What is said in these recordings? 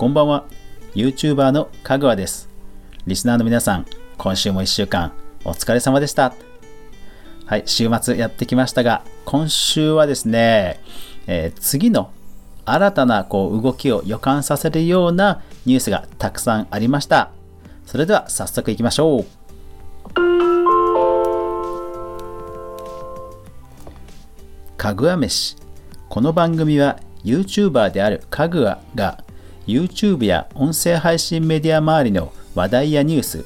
こんばんは。YouTuber のかぐわです。リスナーの皆さん今週も1週間お疲れ様でした。はい週末やってきましたが今週はですね、えー、次の新たなこう動きを予感させるようなニュースがたくさんありました。それでは早速いきましょう。かぐわ飯。この番組は YouTuber であるかぐわが YouTube や音声配信メディア周りの話題やニュース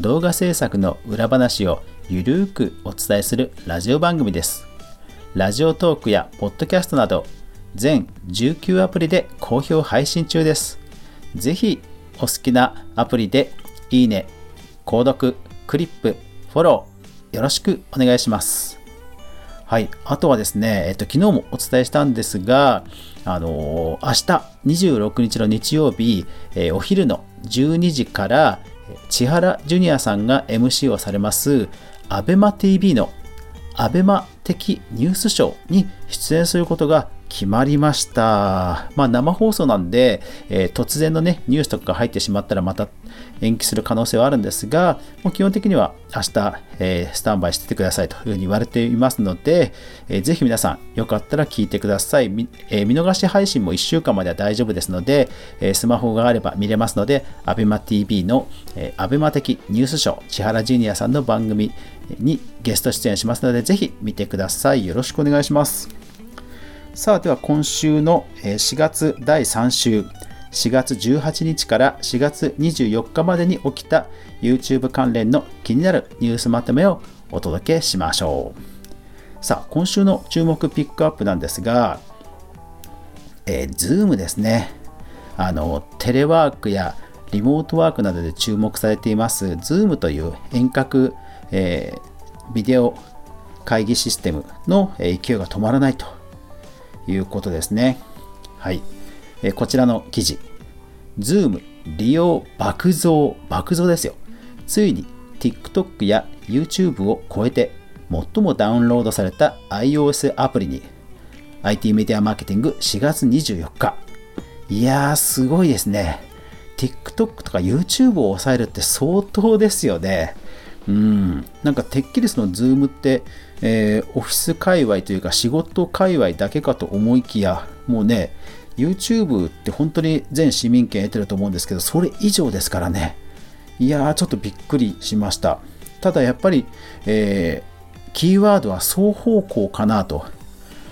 動画制作の裏話をゆるーくお伝えするラジオ番組です。ラジオトークやポッドキャストなど全19アプリで好評配信中です。ぜひお好きなアプリでいいね購読クリップフォローよろしくお願いします。はい。あとはですね、えっと、昨日もお伝えしたんですが、あのー、明日26日の日曜日、えー、お昼の12時から、千原ジュニアさんが MC をされます、ABEMATV のアベマ的ニュースショーに出演することが決まりました。まあ生放送なんで、えー、突然のね、ニュースとかが入ってしまったらまた延期する可能性はあるんですが、もう基本的には明日、えー、スタンバイしててくださいというふうに言われていますので、えー、ぜひ皆さんよかったら聞いてください。見,、えー、見逃し配信も1週間までは大丈夫ですので、えスマホがあれば見れますので、ABEMATV の、えー、ABEMA 的ニュースショー、千原ジュニアさんの番組にゲスト出演しますので、ぜひ見てください。よろしくお願いします。さあ、では今週の4月第3週、4月18日から4月24日までに起きた YouTube 関連の気になるニュースまとめをお届けしましょう。さあ、今週の注目ピックアップなんですが、えー、Zoom ですね。あの、テレワークやリモートワークなどで注目されています Zoom という遠隔、えー、ビデオ会議システムの勢いが止まらないということですね。はい。えこちらの記事。Zoom 利用爆増、爆増ですよ。ついに TikTok や YouTube を超えて最もダウンロードされた iOS アプリに IT メディアマーケティング4月24日。いやー、すごいですね。TikTok とか YouTube を抑えるって相当ですよね。うん。なんかてっきりその Zoom って、えー、オフィス界隈というか仕事界隈だけかと思いきや、もうね、YouTube って本当に全市民権得てると思うんですけど、それ以上ですからね。いやー、ちょっとびっくりしました。ただやっぱり、えー、キーワードは双方向かなと。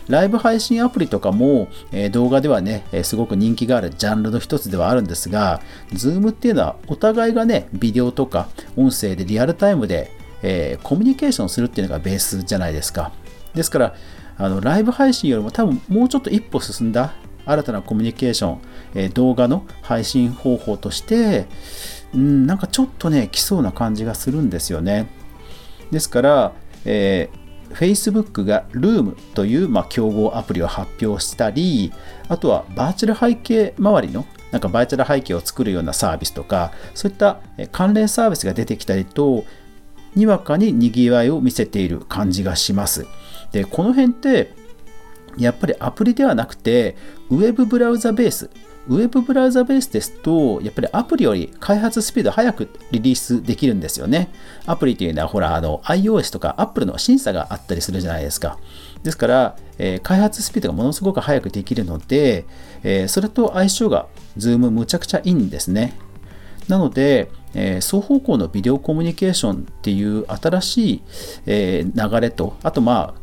ライブ配信アプリとかも、えー、動画ではね、えー、すごく人気があるジャンルの一つではあるんですが、Zoom っていうのはお互いがね、ビデオとか音声でリアルタイムで、えー、コミュニケーションするっていうのがベースじゃないですか。ですから、あのライブ配信よりも多分もうちょっと一歩進んだ新たなコミュニケーション、え動画の配信方法として、うん、なんかちょっとね、来そうな感じがするんですよね。ですから、えー Facebook が Room という、まあ、競合アプリを発表したり、あとはバーチャル背景周りのなんかバーチャル背景を作るようなサービスとか、そういった関連サービスが出てきたりと、にわかに賑わいを見せている感じがします。で、この辺って、やっぱりアプリではなくて、ウェブブラウザベース、ウェブブラウザベースですと、やっぱりアプリより開発スピード早くリリースできるんですよね。アプリというのは、ほら、あの、iOS とか Apple の審査があったりするじゃないですか。ですから、えー、開発スピードがものすごく早くできるので、えー、それと相性が Zoom むちゃくちゃいいんですね。なので、えー、双方向のビデオコミュニケーションっていう新しい、え流れと、あとま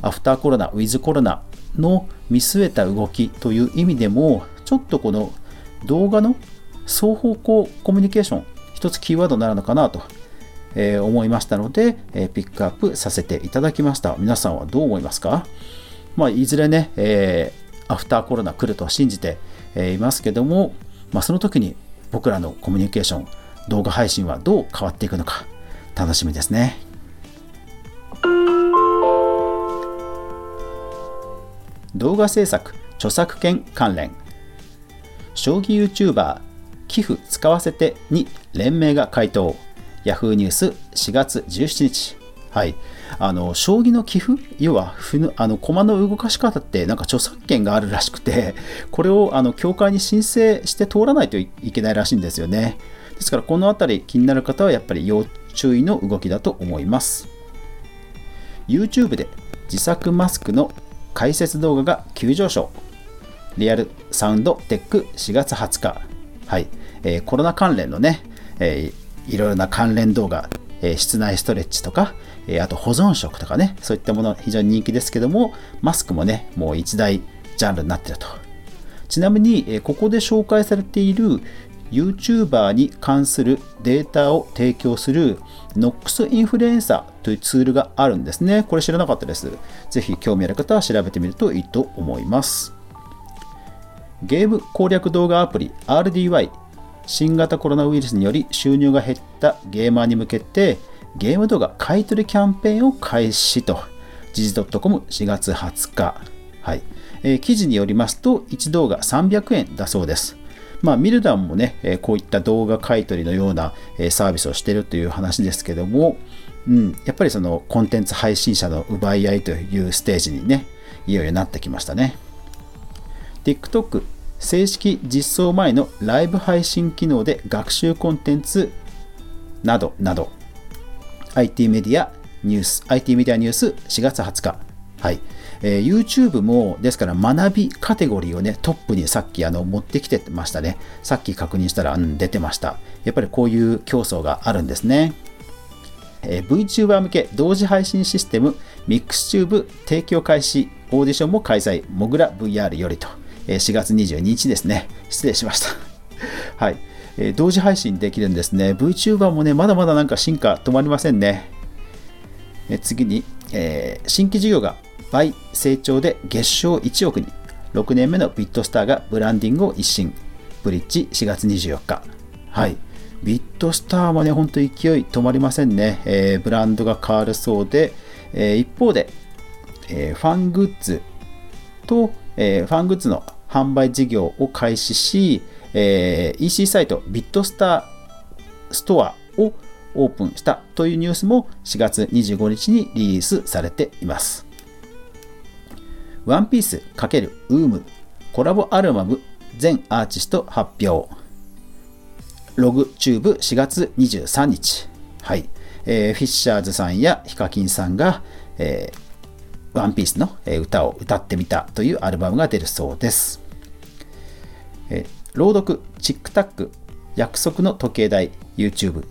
あ、アフターコロナ、ウィズコロナの見据えた動きという意味でも、ちょっとこの動画の双方向コミュニケーション、一つキーワードになるのかなと、え思いましたので、えピックアップさせていただきました。皆さんはどう思いますか？まあ、いずれね、え、アフターコロナ来ると信じていますけども、まあ、その時に僕らのコミュニケーション、動画配信はどう変わっていくのか楽しみですね。動画制作著作権関連。将棋 YouTuber 寄付使わせてに連盟が回答。Yahoo ニュース4月17日。はい、あの将棋の棋譜要はあの駒の動かし方ってなんか著作権があるらしくてこれをあの協会に申請して通らないといけないらしいんですよね。ですからこの辺り気になる方はやっぱり要注意の動きだと思います。YouTube で自作マスクの解説動画が急上昇。リアルサウンドテック4月20日。はい、えー、コロナ関連のね、えー、いろいろな関連動画。え室内ストレッチとか、えあと保存食とかね、そういったもの非常に人気ですけども、マスクもね、もう一大ジャンルになってると。ちなみに、えここで紹介されている YouTuber に関するデータを提供する NOX インフルエンサーというツールがあるんですね。これ知らなかったです。ぜひ興味ある方は調べてみるといいと思います。ゲーム攻略動画アプリ RDY 新型コロナウイルスにより収入が減ったゲーマーに向けてゲーム動画買い取りキャンペーンを開始と時事 .com4 月20日、はいえー、記事によりますと1動画300円だそうですまあ、ミルダンもね、えこういった動画買い取りのような、えサービスをしているという話ですけども、うん、やっぱりそのコンテンツ配信者の奪い合いというステージにね、いよいよなってきましたね。TikTok 正式実装前のライブ配信機能で学習コンテンツなどなど。IT メディアニュース IT メディアニュース4月20日。はい、えー、YouTube もですから学びカテゴリーをねトップにさっきあの持ってきてましたねさっき確認したら、うん、出てましたやっぱりこういう競争があるんですねえー、VTuber 向け同時配信システム MixTube 提供開始オーディションも開催モグラ VR よりとえ4月22日ですね。失礼しました。はい。え同時配信できるんですね。VTuber もね、まだまだなんか進化止まりませんね。え次に、えー、新規事業が倍成長で月賞1億に、6年目のビットスターがブランディングを一新。ブリッジ4月24日。はい。ビットスターもね、ほんと勢い止まりませんね。えー、ブランドが変わるそうで、えー、一方で、えー、ファングッズと、えー、ファングッズの販売事業を開始し、えー、EC サイトビットスターストアをオープンしたというニュースも4月25日にリリースされています。ワンピース×ウームコラボアルバム全アーティスト発表。ログチューブ4月23日。はい。えー、フィッシャーズさんやヒカキンさんが、えー、ワンピースの歌を歌ってみたというアルバムが出るそうです。え朗読、チックタック、約束の時計台、YouTube。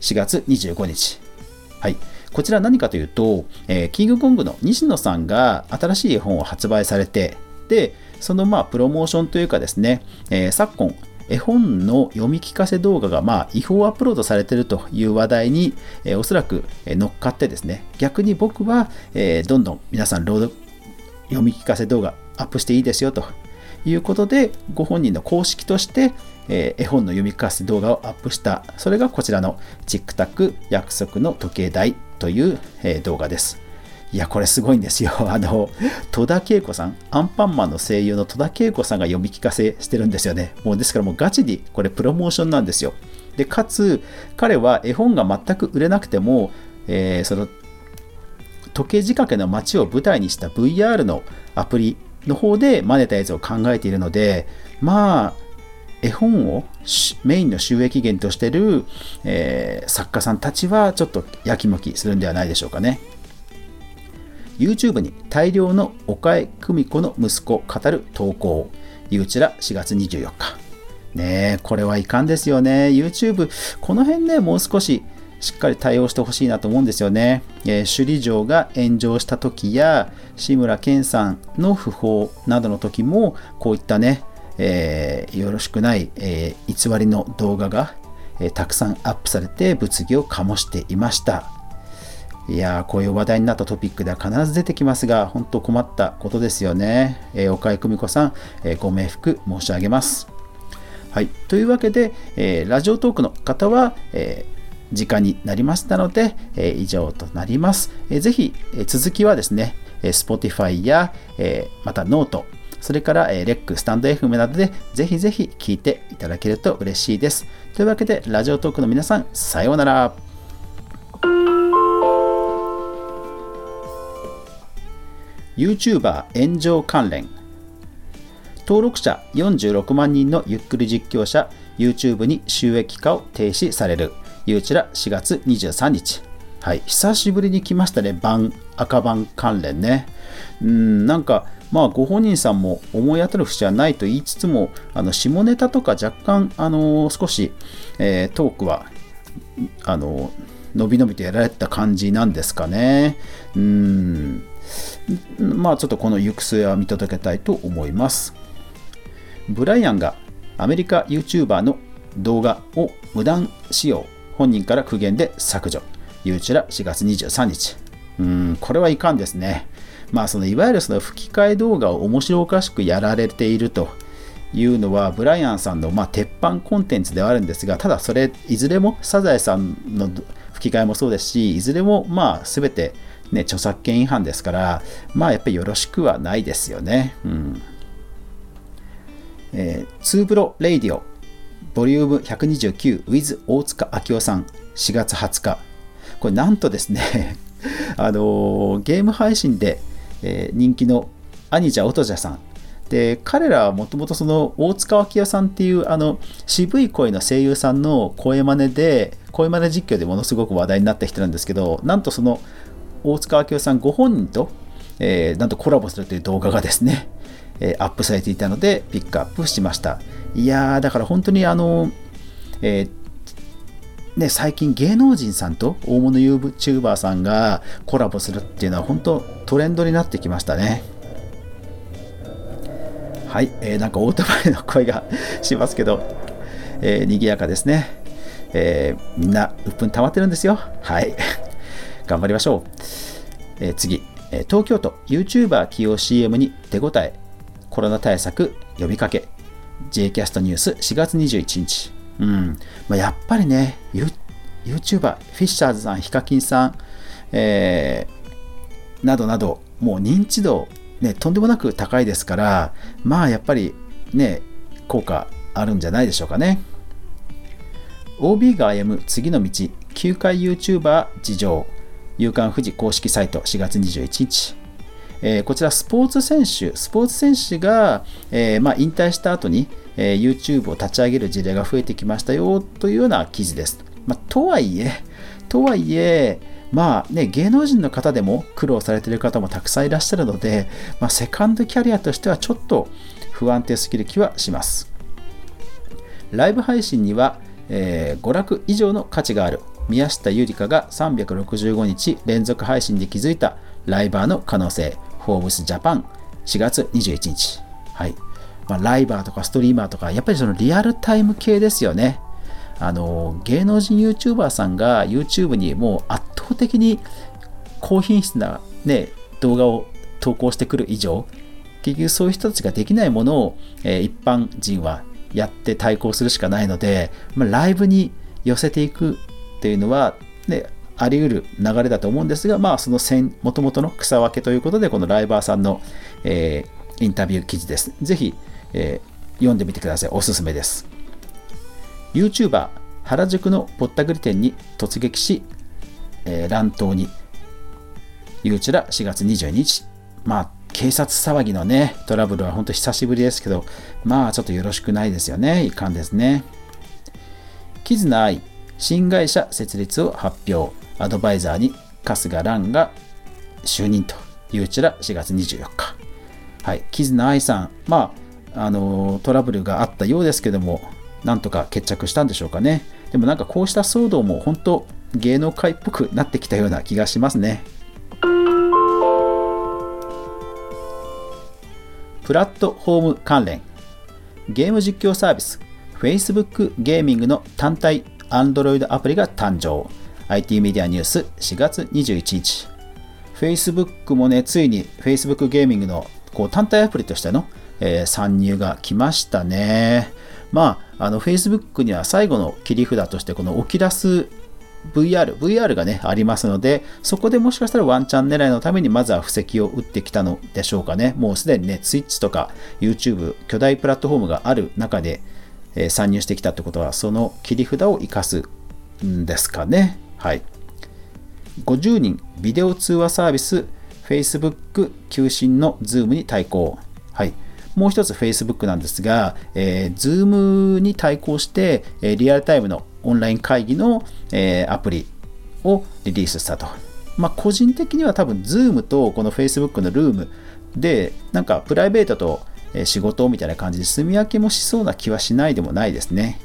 4月25日。はい。こちら何かというと、えー、キングコングの西野さんが新しい絵本を発売されて、で、そのまあプロモーションというかですね、えー、昨今、絵本の読み聞かせ動画がまあ違法アップロードされているという話題に、えー、おそらく乗っかってですね、逆に僕は、えー、どんどん皆さん朗読読み聞かせ動画アップしていいですよと。いうことで、ご本人の公式として、えー、絵本の読み聞かせ動画をアップした、それがこちらのチックタック約束の時計台という、え、動画です。いや、これすごいんですよ。あの、戸田恵子さん、アンパンマンの声優の戸田恵子さんが読み聞かせしてるんですよね。もうですからもうガチにこれプロモーションなんですよ。で、かつ、彼は絵本が全く売れなくても、えー、その、時計仕掛けの街を舞台にした VR のアプリの方でマネタイズを考えているので、まあ、絵本をメインの収益源としてる、えー、作家さんたちはちょっとやきもきするんではないでしょうかね。YouTube に大量の岡江久美子の息子語る投稿。ゆうちら4月24日。ねえ、これはいかんですよね。YouTube、この辺ね、もう少ししっかり対応してほしいなと思うんですよね。えー、首里城が炎上した時や、志村けんさんの訃報などの時も、こういったね、えー、よろしくない、えー、偽りの動画が、えたくさんアップされて物議を醸していました。いや、こういう話題になったトピックでは必ず出てきますが、本当困ったことですよね。えー、岡井久美子さん、えー、ご冥福申し上げます。はい。というわけで、えー、ラジオトークの方は、えー、時間になりましたので、えー、以上となります。えー、ぜひ、えー、続きはですね、えー、Spotify や、えー、またノート、それから、えー、レック、スタンド FM などでぜひぜひ聴いていただけると嬉しいです。というわけで、ラジオトークの皆さん、さようなら。YouTuber 炎上関連登録者46万人のゆっくり実況者 YouTube に収益化を停止されるゆうちら4月23日はい久しぶりに来ましたね番赤版関連ねうんなんかまあご本人さんも思い当たる節はないと言いつつもあの下ネタとか若干あの少し、えー、トークはあの伸び伸びとやられた感じなんですかね。うん。まあちょっとこの行く末は見届けたいと思います。ブライアンがアメリカ YouTuber の動画を無断使用本人から苦言で削除。ゆうちら4月23日。うんこれはいかんですね。まあそのいわゆるその吹き替え動画を面白おかしくやられているというのはブライアンさんのまあ鉄板コンテンツではあるんですがただそれいずれもサザエさんの吹き替えもそうですしいずれもまあ全てね著作権違反ですからまあやっぱりよろしくはないですよね。うん。えー、2BRO. Radio Volume 129 with 大塚明夫さん4月20日。これなんとですね あのー、ゲーム配信で、えー、人気のアニジャ・オトジャさん。で彼らはもともとその大塚明夫さんっていうあの渋い声の声優さんの声真似で声真似実況でものすごく話題になった人なんですけどなんとその大塚明夫さんご本人と、えー、なんとコラボするという動画がですね えアップされていたのでピックアップしました。いやーだから本当にあの、えー、ね、最近芸能人さんと大物 YouTuber さんがコラボするっていうのは本当トレンドになってきましたね。はい、えー、なんかオートバイの声がしますけど、えー、賑やかですね、えー、みんな鬱憤溜まってるんですよ。はい頑張りましょう、えー、次東京都 YouTuber 起用 CM に手応えコロナ対策呼びかけ。J キャストニュース4月21日。うんまあ、やっぱりね、ユ YouTuber、フィッシャーズさん、ヒカキンさん、えー、などなど、もう認知度、ね、とんでもなく高いですから、まあやっぱりね、効果あるんじゃないでしょうかね。OB が歩む次の道、9回 YouTuber 事情、夕刊富士公式サイト4月21日。えー、こちらスポーツ選手、スポーツ選手が、えー、まあ、引退した後に、えー、YouTube を立ち上げる事例が増えてきましたよというような記事です。まあ、とはいえ、とはいえ、まあね、芸能人の方でも苦労されている方もたくさんいらっしゃるので、まあ、セカンドキャリアとしてはちょっと不安定すぎる気はします。ライブ配信には、えー、娯楽以上の価値がある宮下ゆりかが365日連続配信で築いたライバーの可能性フォーブスジャパン4月21日。はい。まあ、ライバーとかストリーマーとか、やっぱりそのリアルタイム系ですよね。あの、芸能人 YouTuber さんが YouTube にもう圧倒的に高品質なね、動画を投稿してくる以上、結局そういう人たちができないものを、えー、一般人はやって対抗するしかないので、まあ、ライブに寄せていくっていうのは、ね、あり得る流れだと思うんですが、まあ、そのもともとの草分けということで、このライバーさんの、えー、インタビュー記事です。ぜひ、えー、読んでみてください。おすすめです。YouTuber 原宿のぼったくり店に突撃し、えー、乱闘に、ゆうちら4月22日。まあ、警察騒ぎのね、トラブルは本当久しぶりですけど、まあ、ちょっとよろしくないですよね。いかんですね。キズナアイ、新会社設立を発表。アドバイザーに春日蘭が就任というちら4月24日。はい、キズナアイさん、まあ、あのトラブルがあったようですけども、なんとか決着したんでしょうかね。でもなんかこうした騒動も本当芸能界っぽくなってきたような気がしますね。プラットフォーム関連ゲーム実況サービス Facebook ゲーミングの単体 Android アプリが誕生。IT メディアニュース4月21日。Facebook もね、ついに Facebook ゲーミングのこう単体アプリとしての、えー、参入が来ましたね。まあ、あの Facebook には最後の切り札としてこのオキラス VR、VR がね、ありますので、そこでもしかしたらワンチャン狙いのためにまずは布石を打ってきたのでしょうかね。もうすでにね、Twitch とか YouTube、巨大プラットフォームがある中で、えー、参入してきたってことは、その切り札を生かすんですかね。はい。50人ビデオ通話サービス Facebook 求心の Zoom に対抗。はい。もう一つ Facebook なんですが、えー、Zoom に対抗して、えー、リアルタイムのオンライン会議の、えー、アプリをリリースしたと。まあ、個人的には多分 Zoom とこの Facebook のルームで、なんかプライベートと仕事みたいな感じで住み分けもしそうな気はしないでもないですね。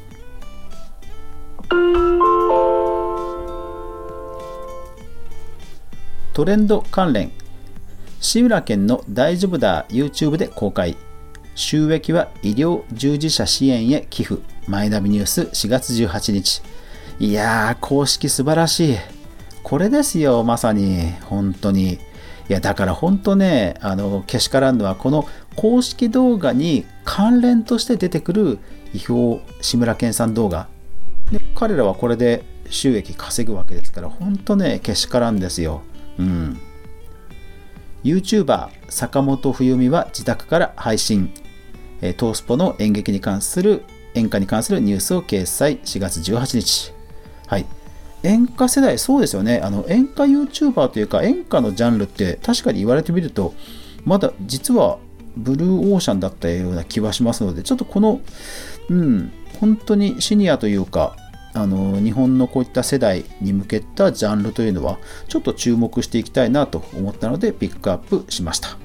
トレンド関連志村けんの大丈夫だ YouTube で公開収益は医療従事者支援へ寄付。マイナビニュース4月18日。いやー公式素晴らしい。これですよまさに。本当に。いやだから本当ねあのけしからんのはこの公式動画に関連として出てくる違法志村けんさん動画。で彼らはこれで収益稼ぐわけですから本当ねけしからんですよ。うん。YouTuber 坂本冬美は自宅から配信。トースポの演劇に関する演歌に関するニュースを掲載。4月18日。はい。演歌世代そうですよね。あの演歌 YouTuber というか演歌のジャンルって確かに言われてみるとまだ実はブルーオーシャンだったような気はしますのでちょっとこのうん本当にシニアというかあの日本のこういった世代に向けたジャンルというのはちょっと注目していきたいなと思ったのでピックアップしました。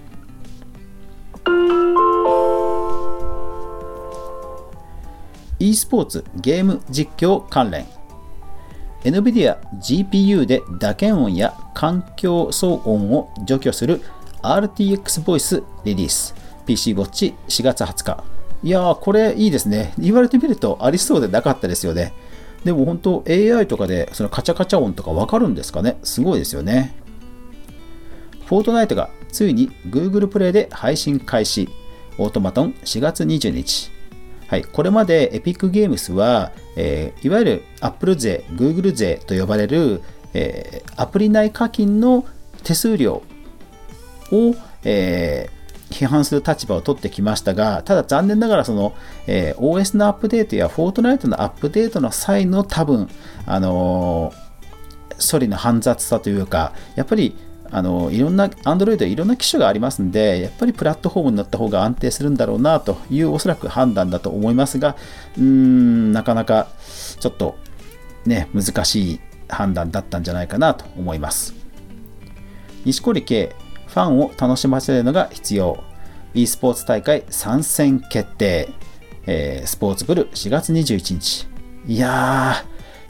E スポーツゲーム実況関連 NVIDIA GPU で打鍵音や環境騒音を除去する RTX ボイスリリース PC ウォッチ4月20日いやーこれいいですね言われてみるとありそうでなかったですよねでも本当 AI とかでそのカチャカチャ音とかわかるんですかねすごいですよね。フォートナイトがついに Google プレイで配信開始。オートマトン4月20日。はい、これまでエピックゲームスは、えー、いわゆる Apple 税、Google 税と呼ばれる、えー、アプリ内課金の手数料を、え批判する立場を取ってきましたが、ただ残念ながらその、えー、OS のアップデートやフォートナイトのアップデートの際の多分、あのー、処理の煩雑さというか、やっぱりあのいろんな Android いろんな機種がありますんで、やっぱりプラットフォームになった方が安定するんだろうなというおそらく判断だと思いますが、うーん、なかなかちょっとね、難しい判断だったんじゃないかなと思います。錦織圭ファンを楽しませるのが必要。e スポーツ大会参戦決定。えー、スポーツブル4月21日。いやー、や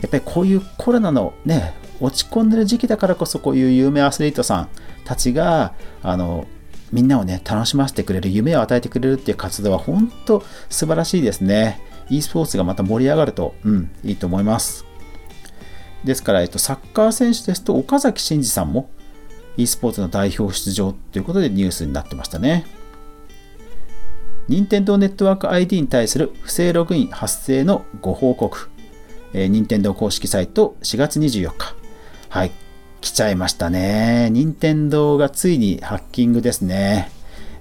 っぱりこういうコロナのね、落ち込んでる時期だからこそこういう有名アスリートさんたちが、あの、みんなをね、楽しませてくれる、夢を与えてくれるっていう活動は本当素晴らしいですね。e スポーツがまた盛り上がると、うん、いいと思います。ですから、えっと、サッカー選手ですと、岡崎慎司さんも e スポーツの代表出場ということでニュースになってましたね。任天堂ネットワーク ID に対する不正ログイン発生のご報告。えー、任天堂公式サイト4月24日。はい、来ちゃいましたね。任天堂がついにハッキングですね。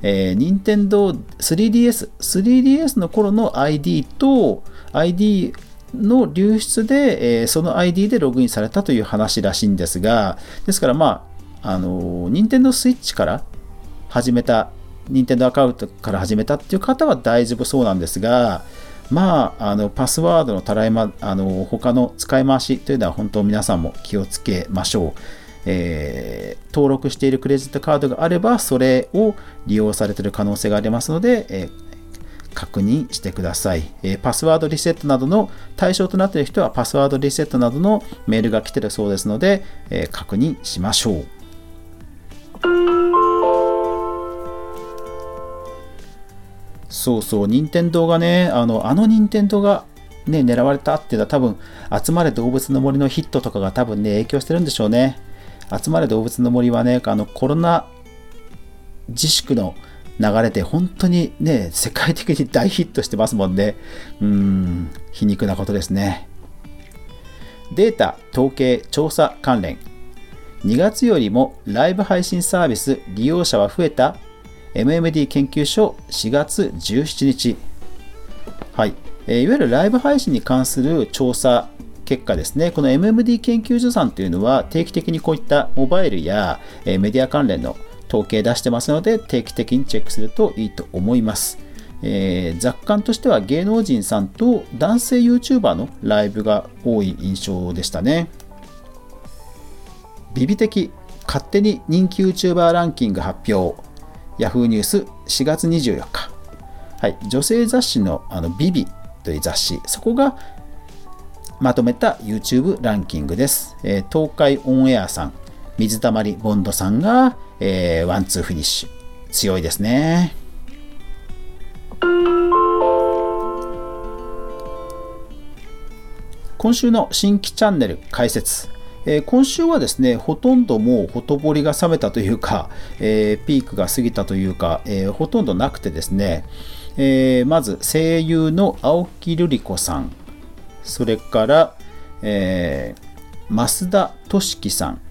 えー、任天堂 3DS、3DS の頃の ID と ID の流出で、えー、その ID でログインされたという話らしいんですが、ですからまあ、あの、任天堂スイッチから始めた、任天堂アカウントから始めたっていう方は大丈夫そうなんですが、まあ、あのパスワードのたらいま、あの他の使い回しというのは本当皆さんも気をつけましょう。えー、登録しているクレジットカードがあれば、それを利用されている可能性がありますので、えー、確認してください、えー、パスワードリセットなどの対象となっている人はパスワードリセットなどのメールが来ているそうですので、え確認しましょう。そうそう、任天堂がね、あの、あの任天堂がね、狙われたっていうのは多分、集まれ動物の森のヒットとかが多分ね、影響してるんでしょうね。集まれ動物の森はね、あの、コロナ自粛の流れで本当にね、世界的に大ヒットしてますもんね。うん、皮肉なことですね。データ、統計、調査関連。2月よりもライブ配信サービス利用者は増えた MMD 研究所4月17日。はい。えいわゆるライブ配信に関する調査結果ですね、この MMD 研究所さんというのは定期的にこういったモバイルやメディア関連の統計出してますので定期的にチェックするといいと思います。えー、雑感としては芸能人さんと男性 YouTuber のライブが多い印象でしたね。ビビ的勝手に人気 YouTuber ランキング発表 Yahoo ニュース4月24日、はい、女性雑誌のあの ViViという雑誌。そこがまとめた YouTube ランキングです、えー、東海オンエアさん水溜りボンドさんが、えー、ワンツーフィニッシュ。強いですね。今週の新規チャンネル開設。えー、今週はですね、ほとんどもうほとぼりが冷めたというか、えー、ピークが過ぎたというか、えー、ほとんどなくてですね、えまず声優の青木瑠璃子さん、それから、え増田俊樹さん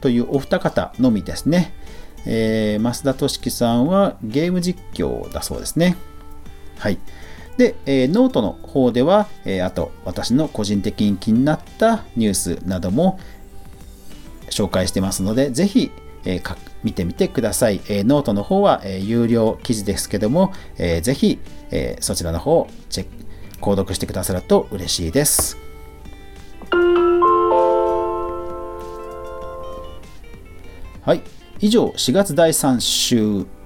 というお二方のみですね。え増田俊樹さんはゲーム実況だそうですね。はい。で、えー、ノートの方では、えー、あと私の個人的に気になったニュースなども紹介してますので、ぜひ、えー、見てみてください。えー、ノートの方は、えー、有料記事ですけども、えー、ぜひ、えー、そちらの方をチェック、購読してくださると嬉しいです。はい。以上、4月第3週、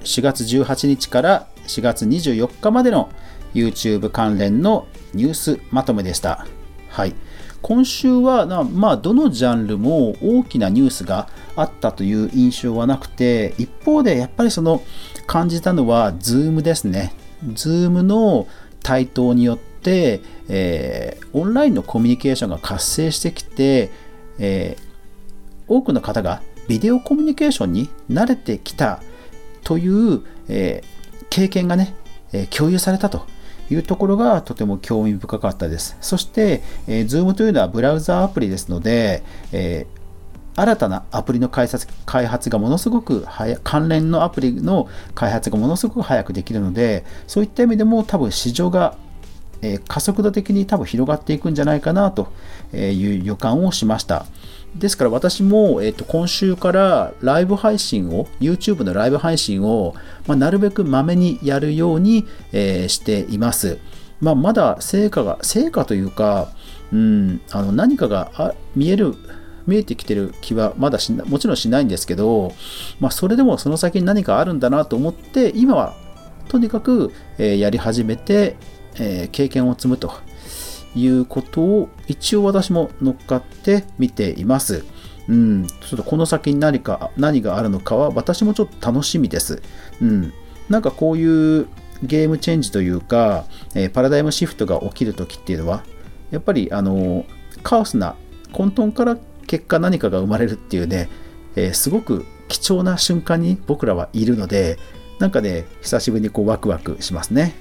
4月18日から4月24日までの YouTube 関連のニュースまとめでした。はい。今週はな、まあ、どのジャンルも大きなニュースがあったという印象はなくて、一方でやっぱりその感じたのは、Zoom ですね。Zoom の台頭によって、えー、オンラインのコミュニケーションが活性してきて、えー、多くの方がビデオコミュニケーションに慣れてきたという、えー、経験がね、え共有されたというところがとても興味深かったです。そして、えー、Zoom というのはブラウザアプリですので、えー、新たなアプリの開発開発がものすごく早関連のアプリの開発がものすごく早くできるので、そういった意味でも多分市場が、えー、加速度的に多分広がっていくんじゃないかなという予感をしました。ですから私も、えー、と今週からライブ配信を、YouTube のライブ配信を、まあ、なるべくまめにやるように、えー、しています。まあ、まだ成果が、成果というか、うん、あの何かが見える、見えてきてる気はまだしもちろんしないんですけど、まあ、それでもその先に何かあるんだなと思って、今はとにかく、えー、やり始めて、えー、経験を積むということを一応私も乗っかって見ています。うん、ちょっとこの先に何か、何があるのかは私もちょっと楽しみです。うん、なんかこういうゲームチェンジというか、えー、パラダイムシフトが起きるときっていうのは、やっぱりあのカオスな混沌から結果何かが生まれるっていうね、えー、すごく貴重な瞬間に僕らはいるので、なんかね、久しぶりにこうワクワクしますね。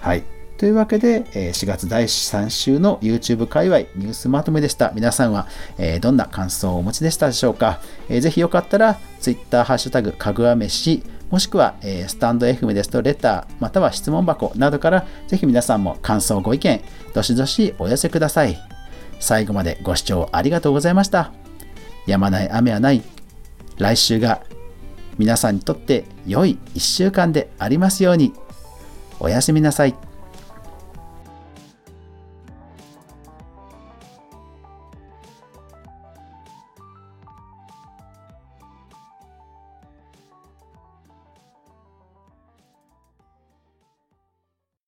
はい。というわけで、え4月第3週の YouTube 界隈ニュースまとめでした。皆さんはえどんな感想をお持ちでしたでしょうか？ぜひよかったら Twitter ハッシュタグかぐわ飯もしくはスタンド FM ですとレターまたは質問箱などからぜひ皆さんも感想ご意見どしどしお寄せください。最後までご視聴ありがとうございました。やまない雨はない。来週が皆さんにとって良い1週間でありますように。おやすみなさい。